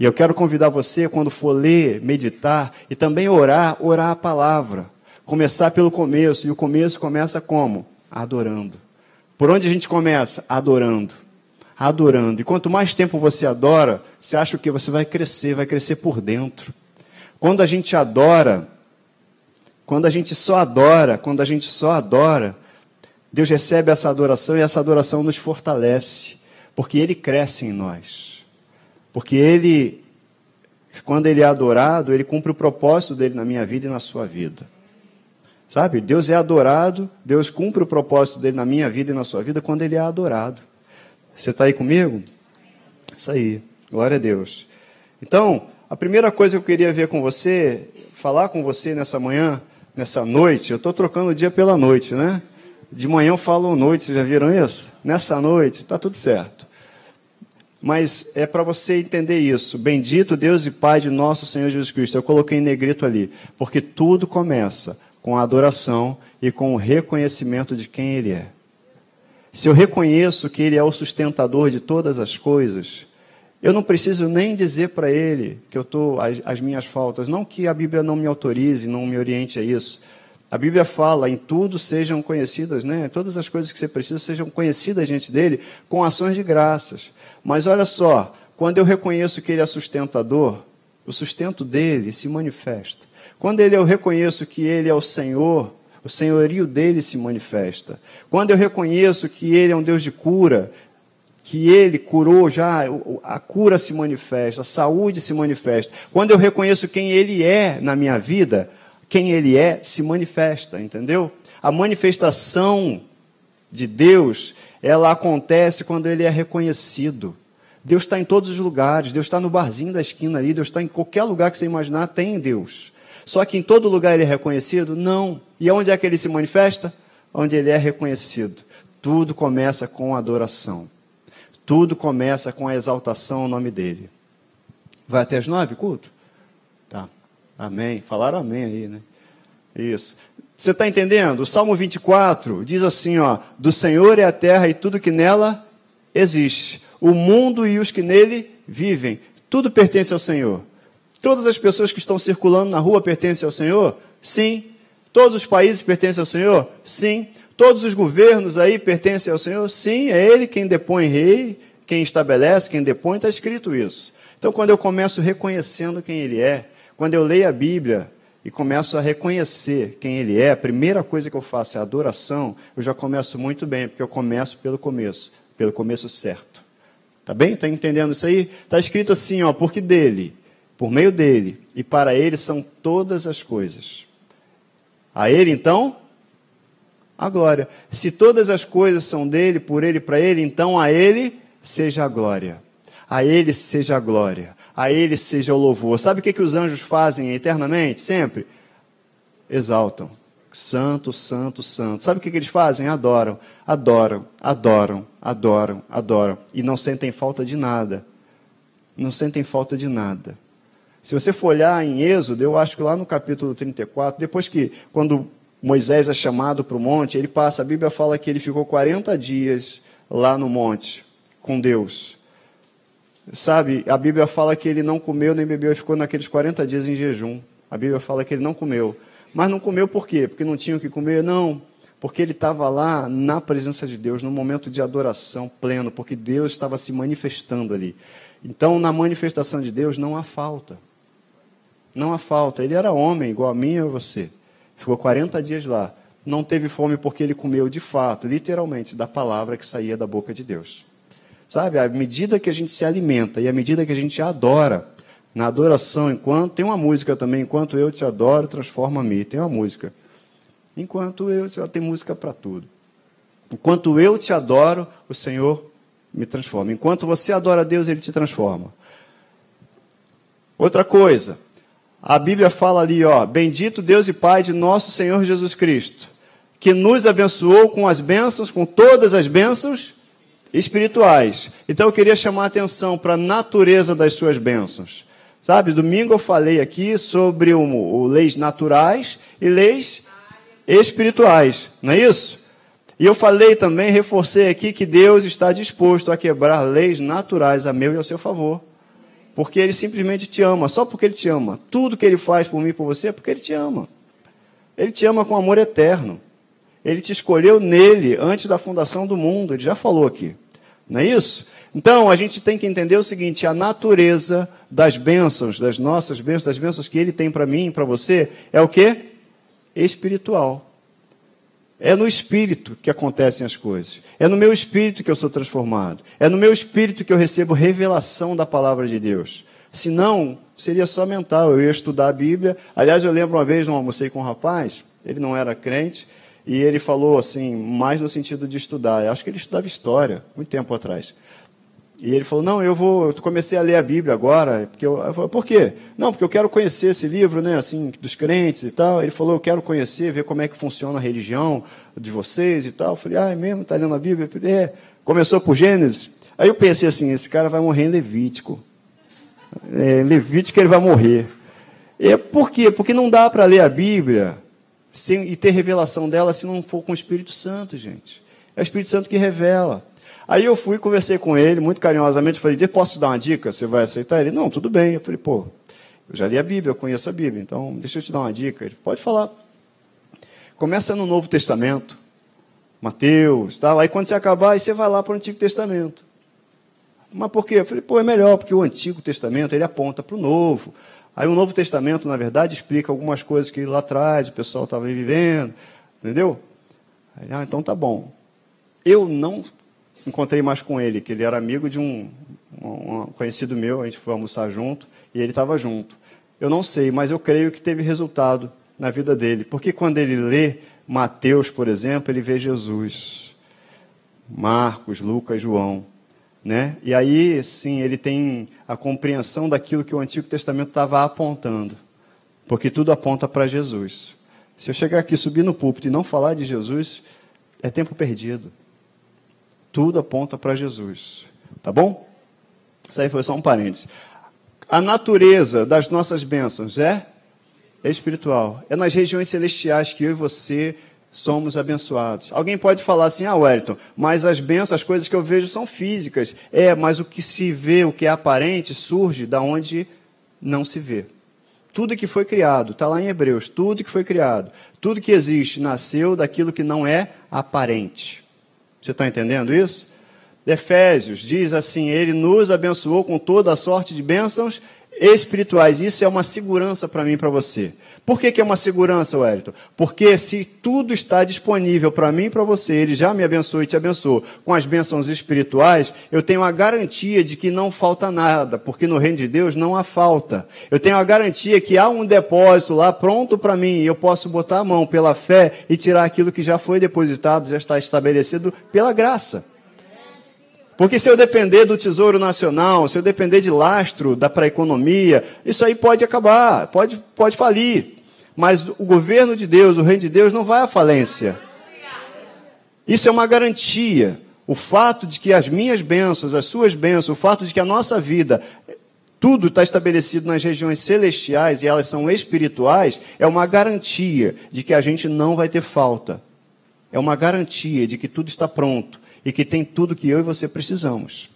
E eu quero convidar você, quando for ler, meditar e também orar, orar a palavra. Começar pelo começo. E o começo começa como? Adorando. Por onde a gente começa? Adorando. Adorando. E quanto mais tempo você adora, você acha que você vai crescer, vai crescer por dentro. Quando a gente adora, quando a gente só adora, quando a gente só adora, Deus recebe essa adoração e essa adoração nos fortalece, porque Ele cresce em nós. Porque Ele, quando Ele é adorado, Ele cumpre o propósito dele na minha vida e na sua vida. Sabe? Deus é adorado, Deus cumpre o propósito dele na minha vida e na sua vida quando Ele é adorado. Você está aí comigo? Isso aí. Glória a Deus. Então, a primeira coisa que eu queria ver com você, falar com você nessa manhã, nessa noite, eu estou trocando o dia pela noite, né? De manhã eu falo noite, vocês já viram isso? Nessa noite, está tudo certo. Mas é para você entender isso. Bendito Deus e Pai de nosso Senhor Jesus Cristo. Eu coloquei em negrito ali. Porque tudo começa com a adoração e com o reconhecimento de quem Ele é. Se eu reconheço que Ele é o sustentador de todas as coisas, eu não preciso nem dizer para ele que eu estou as, as, minhas faltas. Não que a Bíblia não me autorize, não me oriente a isso. A Bíblia fala em tudo sejam conhecidas, né? Todas as coisas que você precisa sejam conhecidas diante dele com ações de graças. Mas olha só, quando eu reconheço que ele é sustentador, o sustento dele se manifesta. Quando eu reconheço que ele é o Senhor, o senhorio dele se manifesta. Quando eu reconheço que ele é um Deus de cura, que ele curou já, a cura se manifesta, a saúde se manifesta. Quando eu reconheço quem ele é na minha vida, quem ele é se manifesta, entendeu? A manifestação de Deus, ela acontece quando ele é reconhecido. Deus está em todos os lugares, Deus está no barzinho da esquina ali, Deus está em qualquer lugar que você imaginar, tem Deus. Só que em todo lugar ele é reconhecido? Não. E onde é que ele se manifesta? Onde ele é reconhecido. Tudo começa com adoração. Tudo começa com a exaltação ao nome dele. Vai até as nove, culto? Tá. Amém. Falaram amém aí, né? Isso. Você está entendendo? O Salmo 24 diz assim: ó, do Senhor é a terra e tudo que nela existe. O mundo e os que nele vivem. Tudo pertence ao Senhor. Todas as pessoas que estão circulando na rua pertencem ao Senhor? Sim. Todos os países pertencem ao Senhor? Sim. Todos os governos aí pertencem ao Senhor? Sim, é Ele quem depõe rei, quem estabelece, quem depõe, está escrito isso. Então, quando eu começo reconhecendo quem Ele é, quando eu leio a Bíblia e começo a reconhecer quem Ele é, a primeira coisa que eu faço é adoração, eu já começo muito bem, porque eu começo pelo começo, pelo começo certo. Tá bem? Está entendendo isso aí? Está escrito assim, ó, porque dele, por meio dele e para ele são todas as coisas. A ele, então, a glória. Se todas as coisas são dele, por ele para ele, então a ele seja a glória. A ele seja a glória. A ele seja o louvor. Sabe o que, que os anjos fazem eternamente? Sempre? Exaltam. Santo, santo, santo. Sabe o que, que eles fazem? Adoram, adoram, adoram, adoram, adoram. E não sentem falta de nada. Não sentem falta de nada. Se você for olhar em Êxodo, eu acho que lá no capítulo 34, depois que, quando Moisés é chamado para o monte, ele passa, a Bíblia fala que ele ficou 40 dias lá no monte com Deus. Sabe, a Bíblia fala que ele não comeu nem bebeu, e ficou naqueles 40 dias em jejum. A Bíblia fala que ele não comeu. Mas não comeu por quê? Porque não tinha o que comer? Não. Porque ele estava lá na presença de Deus, num momento de adoração pleno, porque Deus estava se manifestando ali. Então, na manifestação de Deus, não há falta. Não há falta. Ele era homem, igual a mim e a você. Ficou 40 dias lá. Não teve fome porque ele comeu de fato, literalmente, da palavra que saía da boca de Deus. Sabe, à medida que a gente se alimenta e à medida que a gente adora, na adoração, enquanto. Tem uma música também, Enquanto eu te adoro, transforma-me. Tem uma música. Enquanto eu te tem música para tudo. Enquanto eu te adoro, o Senhor me transforma. Enquanto você adora a Deus, Ele te transforma. Outra coisa, a Bíblia fala ali, ó, bendito Deus e Pai de nosso Senhor Jesus Cristo, que nos abençoou com as bênçãos, com todas as bênçãos espirituais. Então eu queria chamar a atenção para a natureza das suas bênçãos. Sabe, domingo eu falei aqui sobre o, o leis naturais e leis espirituais, não é isso? E eu falei também, reforcei aqui que Deus está disposto a quebrar leis naturais a meu e ao seu favor. Porque Ele simplesmente te ama, só porque Ele te ama. Tudo que Ele faz por mim e por você é porque Ele te ama. Ele te ama com amor eterno. Ele te escolheu nele antes da fundação do mundo. Ele já falou aqui. Não é isso? Então, a gente tem que entender o seguinte: a natureza das bênçãos, das nossas bênçãos, das bênçãos que Ele tem para mim e para você, é o que? Espiritual. É no espírito que acontecem as coisas. É no meu espírito que eu sou transformado. É no meu espírito que eu recebo revelação da palavra de Deus. Se não, seria só mental. Eu ia estudar a Bíblia. Aliás, eu lembro uma vez, não almocei com um rapaz, ele não era crente, e ele falou assim, mais no sentido de estudar. Eu acho que ele estudava história, muito tempo atrás. E ele falou: Não, eu vou. Eu comecei a ler a Bíblia agora. Porque eu, eu falei, Por quê? Não, porque eu quero conhecer esse livro, né? Assim, dos crentes e tal. Ele falou: Eu quero conhecer, ver como é que funciona a religião de vocês e tal. Eu falei: Ah, é mesmo? Está lendo a Bíblia? Falei: É. Começou por Gênesis. Aí eu pensei assim: Esse cara vai morrer em Levítico. É, em Levítico ele vai morrer. E por quê? Porque não dá para ler a Bíblia sem, e ter revelação dela se não for com o Espírito Santo, gente. É o Espírito Santo que revela. Aí eu fui, conversei com ele, muito carinhosamente, falei, posso dar uma dica? Você vai aceitar? Ele, não, tudo bem. Eu falei, pô, eu já li a Bíblia, eu conheço a Bíblia, então deixa eu te dar uma dica. Ele, pode falar. Começa no Novo Testamento, Mateus, tal. Aí quando você acabar, aí você vai lá para o Antigo Testamento. Mas por quê? Eu falei, pô, é melhor, porque o Antigo Testamento, ele aponta para o Novo. Aí o Novo Testamento, na verdade, explica algumas coisas que lá atrás o pessoal estava vivendo, entendeu? Aí, ah, então tá bom. Eu não encontrei mais com ele, que ele era amigo de um, um conhecido meu, a gente foi almoçar junto, e ele estava junto. Eu não sei, mas eu creio que teve resultado na vida dele, porque quando ele lê Mateus, por exemplo, ele vê Jesus, Marcos, Lucas, João, né? E aí, sim, ele tem a compreensão daquilo que o Antigo Testamento estava apontando, porque tudo aponta para Jesus. Se eu chegar aqui, subir no púlpito e não falar de Jesus, é tempo perdido. Tudo aponta para Jesus. Tá bom? Isso aí foi só um parênteses. A natureza das nossas bênçãos é espiritual. É nas regiões celestiais que eu e você somos abençoados. Alguém pode falar assim, ah, Wellington, mas as bênçãos, as coisas que eu vejo são físicas. É, mas o que se vê, o que é aparente, surge da onde não se vê. Tudo que foi criado, está lá em Hebreus, tudo que foi criado, tudo que existe, nasceu daquilo que não é aparente. Você está entendendo isso? Efésios diz assim: Ele nos abençoou com toda a sorte de bênçãos espirituais. Isso é uma segurança para mim e para você. Por que, que é uma segurança, Wellington? Porque se tudo está disponível para mim e para você, ele já me abençoou e te abençoou com as bênçãos espirituais, eu tenho a garantia de que não falta nada, porque no reino de Deus não há falta. Eu tenho a garantia que há um depósito lá pronto para mim e eu posso botar a mão pela fé e tirar aquilo que já foi depositado, já está estabelecido pela graça. Porque se eu depender do Tesouro Nacional, se eu depender de lastro da para economia, isso aí pode acabar, pode, pode falir. Mas o governo de Deus, o reino de Deus, não vai à falência. Isso é uma garantia. O fato de que as minhas bênçãos, as suas bênçãos, o fato de que a nossa vida, tudo está estabelecido nas regiões celestiais e elas são espirituais, é uma garantia de que a gente não vai ter falta. É uma garantia de que tudo está pronto e que tem tudo que eu e você precisamos.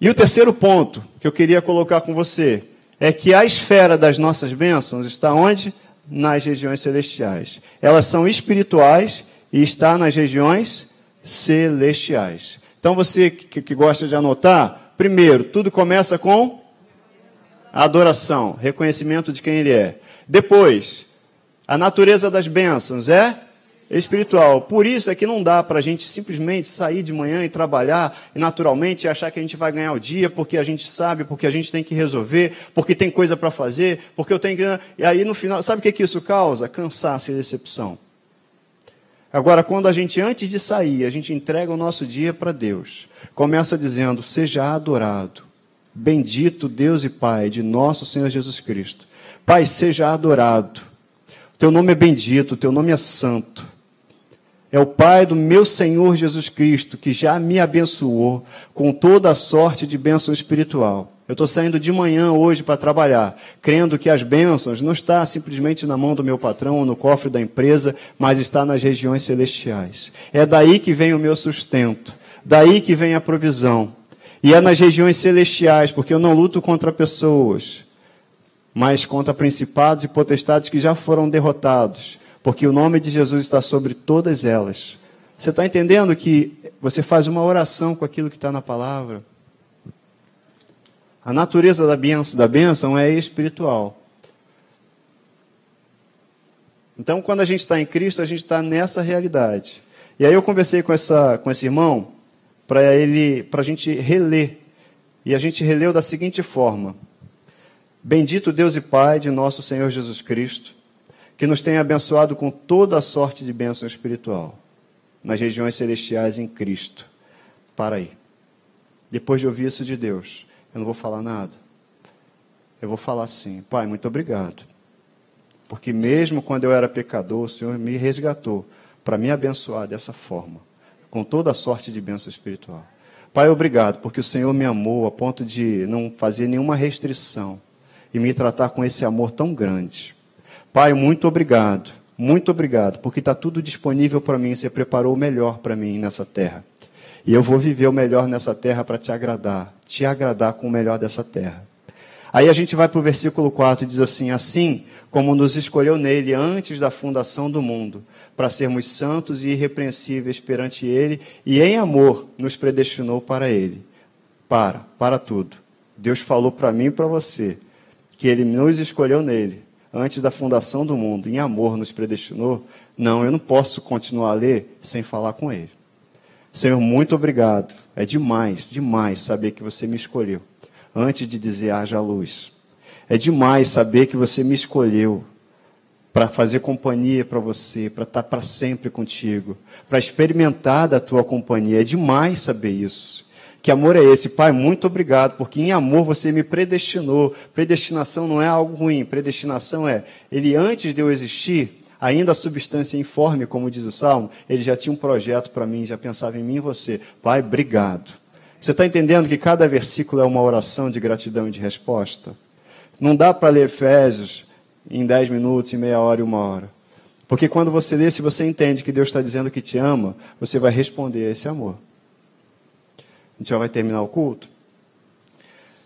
E o terceiro ponto que eu queria colocar com você é que a esfera das nossas bênçãos está onde? Nas regiões celestiais. Elas são espirituais e está nas regiões celestiais. Então você que, que gosta de anotar, primeiro, tudo começa com adoração, reconhecimento de quem ele é. Depois, a natureza das bênçãos é espiritual. Por isso é que não dá para a gente simplesmente sair de manhã e trabalhar e naturalmente achar que a gente vai ganhar o dia porque a gente sabe, porque a gente tem que resolver, porque tem coisa para fazer, porque eu tenho que. E aí no final, sabe o que, que isso causa? Cansaço e decepção. Agora, quando a gente, antes de sair, a gente entrega o nosso dia para Deus, começa dizendo: Seja adorado, bendito Deus e Pai de nosso Senhor Jesus Cristo. Pai, seja adorado. Teu nome é bendito, teu nome é santo é o Pai do meu Senhor Jesus Cristo, que já me abençoou com toda a sorte de bênção espiritual. Eu estou saindo de manhã hoje para trabalhar, crendo que as bênçãos não estão simplesmente na mão do meu patrão ou no cofre da empresa, mas está nas regiões celestiais. É daí que vem o meu sustento, daí que vem a provisão. E é nas regiões celestiais, porque eu não luto contra pessoas, mas contra principados e potestades que já foram derrotados porque o nome de Jesus está sobre todas elas. Você está entendendo que você faz uma oração com aquilo que está na palavra? A natureza da bênção, da bênção é espiritual. Então, quando a gente está em Cristo, a gente está nessa realidade. E aí eu conversei com, essa, com esse irmão para ele, para a gente reler. E a gente releu da seguinte forma: Bendito Deus e Pai de nosso Senhor Jesus Cristo que nos tem abençoado com toda a sorte de bênção espiritual nas regiões celestiais em Cristo. Para aí. Depois de ouvir isso de Deus, eu não vou falar nada. Eu vou falar assim: Pai, muito obrigado. Porque mesmo quando eu era pecador, o Senhor me resgatou para me abençoar dessa forma, com toda a sorte de bênção espiritual. Pai, obrigado, porque o Senhor me amou a ponto de não fazer nenhuma restrição e me tratar com esse amor tão grande. Pai, muito obrigado, muito obrigado, porque está tudo disponível para mim. Você preparou o melhor para mim nessa terra. E eu vou viver o melhor nessa terra para te agradar, te agradar com o melhor dessa terra. Aí a gente vai para o versículo 4 e diz assim: Assim como nos escolheu nele antes da fundação do mundo, para sermos santos e irrepreensíveis perante ele, e em amor nos predestinou para ele. Para, para tudo. Deus falou para mim e para você que ele nos escolheu nele antes da fundação do mundo, em amor nos predestinou, não, eu não posso continuar a ler sem falar com Ele. Senhor, muito obrigado. É demais, demais saber que você me escolheu antes de dizer haja luz. É demais saber que você me escolheu para fazer companhia para você, para estar para sempre contigo, para experimentar da tua companhia. É demais saber isso. Que amor é esse? Pai, muito obrigado, porque em amor você me predestinou. Predestinação não é algo ruim, predestinação é, ele antes de eu existir, ainda a substância informe, como diz o Salmo, ele já tinha um projeto para mim, já pensava em mim e você. Pai, obrigado. Você está entendendo que cada versículo é uma oração de gratidão e de resposta? Não dá para ler Efésios em dez minutos, em meia hora e uma hora. Porque quando você lê, se você entende que Deus está dizendo que te ama, você vai responder a esse amor. A gente já vai terminar o culto.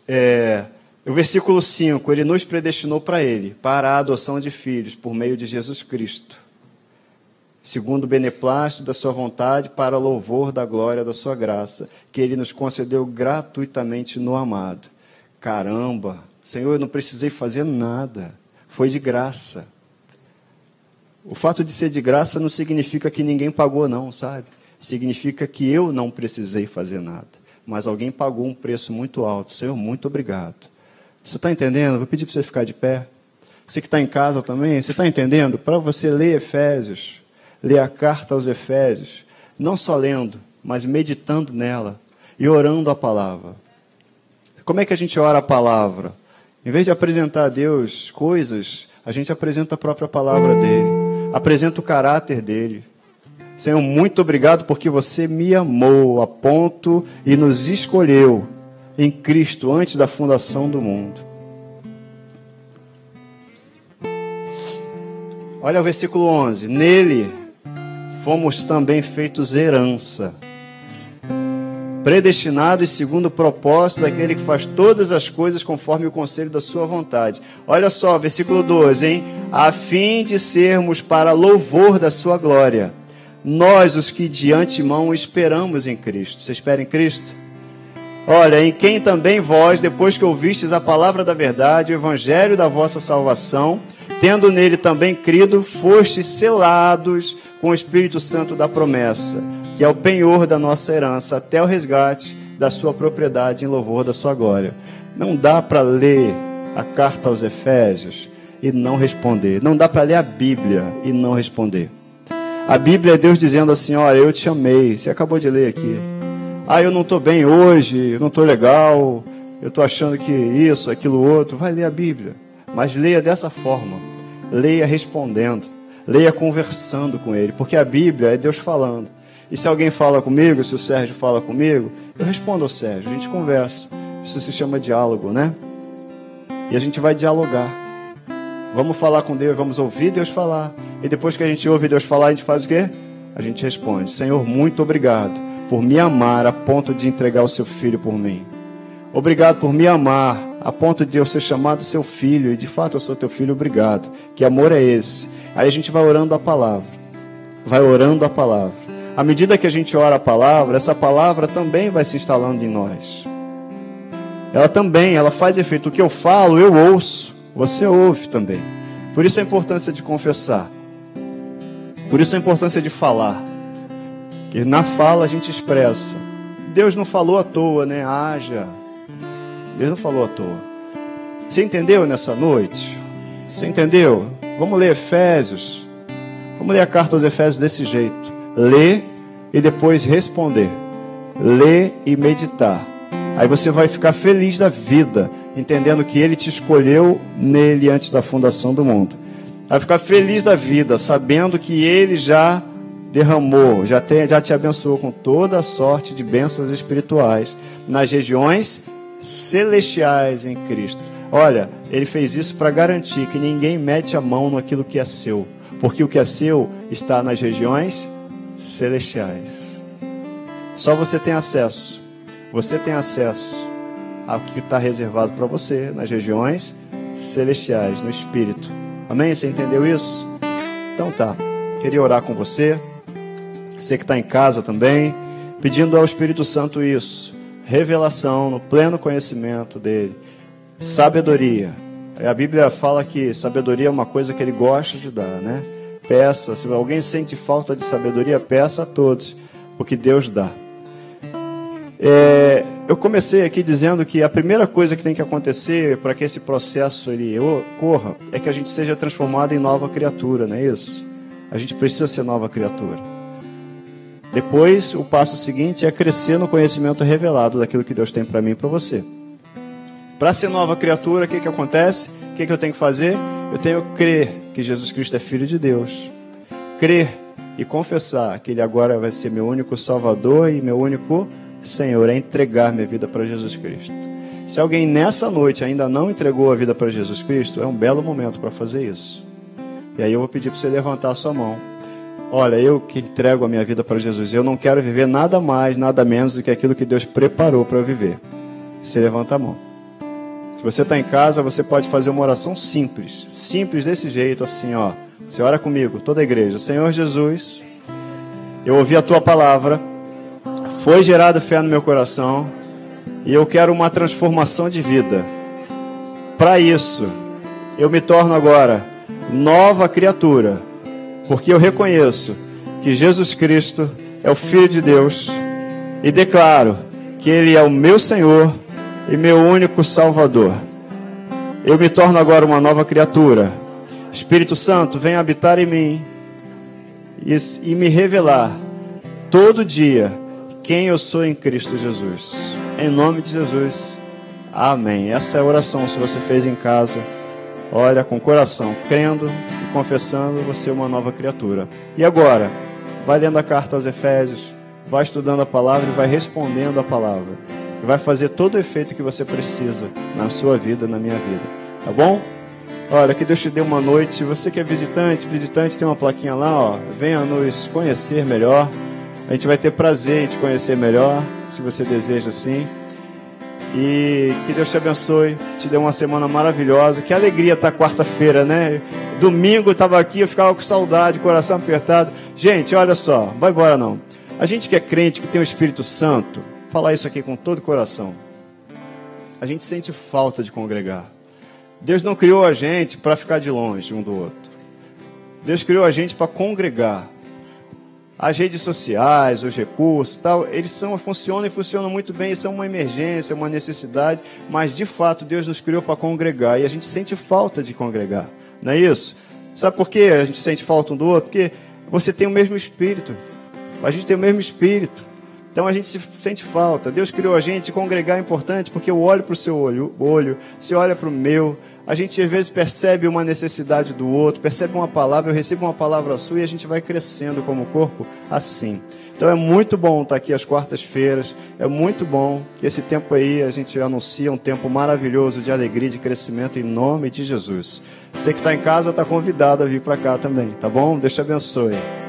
É, o versículo 5, ele nos predestinou para ele, para a adoção de filhos, por meio de Jesus Cristo, segundo o beneplácito da sua vontade, para louvor da glória da sua graça, que ele nos concedeu gratuitamente no amado. Caramba, Senhor, eu não precisei fazer nada. Foi de graça. O fato de ser de graça não significa que ninguém pagou, não, sabe? Significa que eu não precisei fazer nada. Mas alguém pagou um preço muito alto. Senhor, muito obrigado. Você está entendendo? Vou pedir para você ficar de pé. Você que está em casa também, você está entendendo? Para você ler Efésios, ler a carta aos Efésios, não só lendo, mas meditando nela e orando a palavra. Como é que a gente ora a palavra? Em vez de apresentar a Deus coisas, a gente apresenta a própria palavra dele, apresenta o caráter dele. Senhor, muito obrigado porque você me amou a ponto e nos escolheu em Cristo antes da fundação do mundo. Olha o versículo 11: Nele fomos também feitos herança, predestinados segundo o propósito daquele que faz todas as coisas conforme o conselho da sua vontade. Olha só, versículo 12, hein? A fim de sermos para louvor da sua glória, nós os que de antemão esperamos em Cristo. Você espera em Cristo? Olha, em quem também vós, depois que ouvistes a palavra da verdade, o evangelho da vossa salvação, tendo nele também crido, fostes selados com o Espírito Santo da promessa, que é o penhor da nossa herança, até o resgate da sua propriedade em louvor da sua glória. Não dá para ler a carta aos Efésios e não responder. Não dá para ler a Bíblia e não responder. A Bíblia é Deus dizendo assim: Olha, eu te amei. Você acabou de ler aqui. Ah, eu não estou bem hoje, eu não estou legal, eu estou achando que isso, aquilo outro. Vai ler a Bíblia, mas leia dessa forma. Leia respondendo, leia conversando com Ele, porque a Bíblia é Deus falando. E se alguém fala comigo, se o Sérgio fala comigo, eu respondo ao Sérgio, a gente conversa. Isso se chama diálogo, né? E a gente vai dialogar. Vamos falar com Deus, vamos ouvir Deus falar. E depois que a gente ouve Deus falar, a gente faz o quê? A gente responde: Senhor, muito obrigado por me amar a ponto de entregar o seu filho por mim. Obrigado por me amar a ponto de eu ser chamado seu filho. E de fato eu sou teu filho, obrigado. Que amor é esse? Aí a gente vai orando a palavra. Vai orando a palavra. À medida que a gente ora a palavra, essa palavra também vai se instalando em nós. Ela também, ela faz efeito. O que eu falo, eu ouço. Você ouve também. Por isso a importância de confessar. Por isso a importância de falar. Que na fala a gente expressa. Deus não falou à toa, né? Haja. Deus não falou à toa. Você entendeu nessa noite? Você entendeu? Vamos ler Efésios. Vamos ler a carta aos Efésios desse jeito. Ler e depois responder. Ler e meditar. Aí você vai ficar feliz da vida, entendendo que Ele te escolheu nele antes da fundação do mundo. Vai ficar feliz da vida, sabendo que Ele já derramou, já, tem, já te abençoou com toda a sorte de bênçãos espirituais nas regiões celestiais em Cristo. Olha, ele fez isso para garantir que ninguém mete a mão naquilo que é seu, porque o que é seu está nas regiões celestiais. Só você tem acesso. Você tem acesso ao que está reservado para você nas regiões celestiais, no Espírito. Amém? Você entendeu isso? Então tá. Queria orar com você. Você que está em casa também, pedindo ao Espírito Santo isso. Revelação no pleno conhecimento dele. Sabedoria. A Bíblia fala que sabedoria é uma coisa que ele gosta de dar, né? Peça. Se alguém sente falta de sabedoria, peça a todos, porque Deus dá. É, eu comecei aqui dizendo que a primeira coisa que tem que acontecer para que esse processo ele ocorra é que a gente seja transformado em nova criatura, não é isso? A gente precisa ser nova criatura. Depois, o passo seguinte é crescer no conhecimento revelado daquilo que Deus tem para mim e para você. Para ser nova criatura, o que, que acontece? O que, que eu tenho que fazer? Eu tenho que crer que Jesus Cristo é Filho de Deus. Crer e confessar que Ele agora vai ser meu único Salvador e meu único Senhor. É entregar minha vida para Jesus Cristo. Se alguém nessa noite ainda não entregou a vida para Jesus Cristo, é um belo momento para fazer isso. E aí eu vou pedir para você levantar a sua mão. Olha, eu que entrego a minha vida para Jesus, eu não quero viver nada mais, nada menos do que aquilo que Deus preparou para eu viver. Você levanta a mão. Se você está em casa, você pode fazer uma oração simples, simples desse jeito, assim, ó. Você ora comigo, toda a igreja. Senhor Jesus, eu ouvi a tua palavra, foi gerada fé no meu coração, E eu quero uma transformação de vida. Para isso, eu me torno agora nova criatura, porque eu reconheço que Jesus Cristo é o Filho de Deus e declaro que Ele é o meu Senhor e meu único Salvador. Eu me torno agora uma nova criatura. Espírito Santo, vem habitar em mim e, e me revelar todo dia quem eu sou em Cristo Jesus. Em nome de Jesus. Amém. Essa é a oração, se você fez em casa, olha com o coração, crendo e confessando, você é uma nova criatura. E agora, vai lendo a carta aos Efésios, vai estudando a palavra e vai respondendo a palavra. Que vai fazer todo o efeito que você precisa na sua vida, na minha vida. Tá bom? Olha, que Deus te dê uma noite. Se você que é visitante, visitante tem uma plaquinha lá, ó. Venha nos conhecer melhor. A gente vai ter prazer em te conhecer melhor, se você deseja assim. E que Deus te abençoe, te dê uma semana maravilhosa. Que alegria estar quarta-feira, né? Domingo estava aqui, eu ficava com saudade, coração apertado. Gente, olha só, vai embora não. A gente que é crente, que tem o Espírito Santo, falar isso aqui com todo o coração. A gente sente falta de congregar. Deus não criou a gente para ficar de longe um do outro. Deus criou a gente para congregar. As redes sociais, os recursos, tal, eles são, funcionam e funcionam muito bem, são uma emergência, uma necessidade, mas de fato Deus nos criou para congregar e a gente sente falta de congregar, não é isso? Sabe por que a gente sente falta um do outro? Porque você tem o mesmo espírito, a gente tem o mesmo espírito. Então a gente se sente falta. Deus criou a gente, congregar é importante, porque eu olho para o seu olho, olho, você olha para o meu. A gente às vezes percebe uma necessidade do outro, percebe uma palavra, eu recebo uma palavra sua e a gente vai crescendo como corpo assim. Então é muito bom estar aqui às quartas-feiras, é muito bom que esse tempo aí a gente anuncia um tempo maravilhoso de alegria de crescimento em nome de Jesus. Você que está em casa está convidado a vir para cá também, tá bom? Deus te abençoe.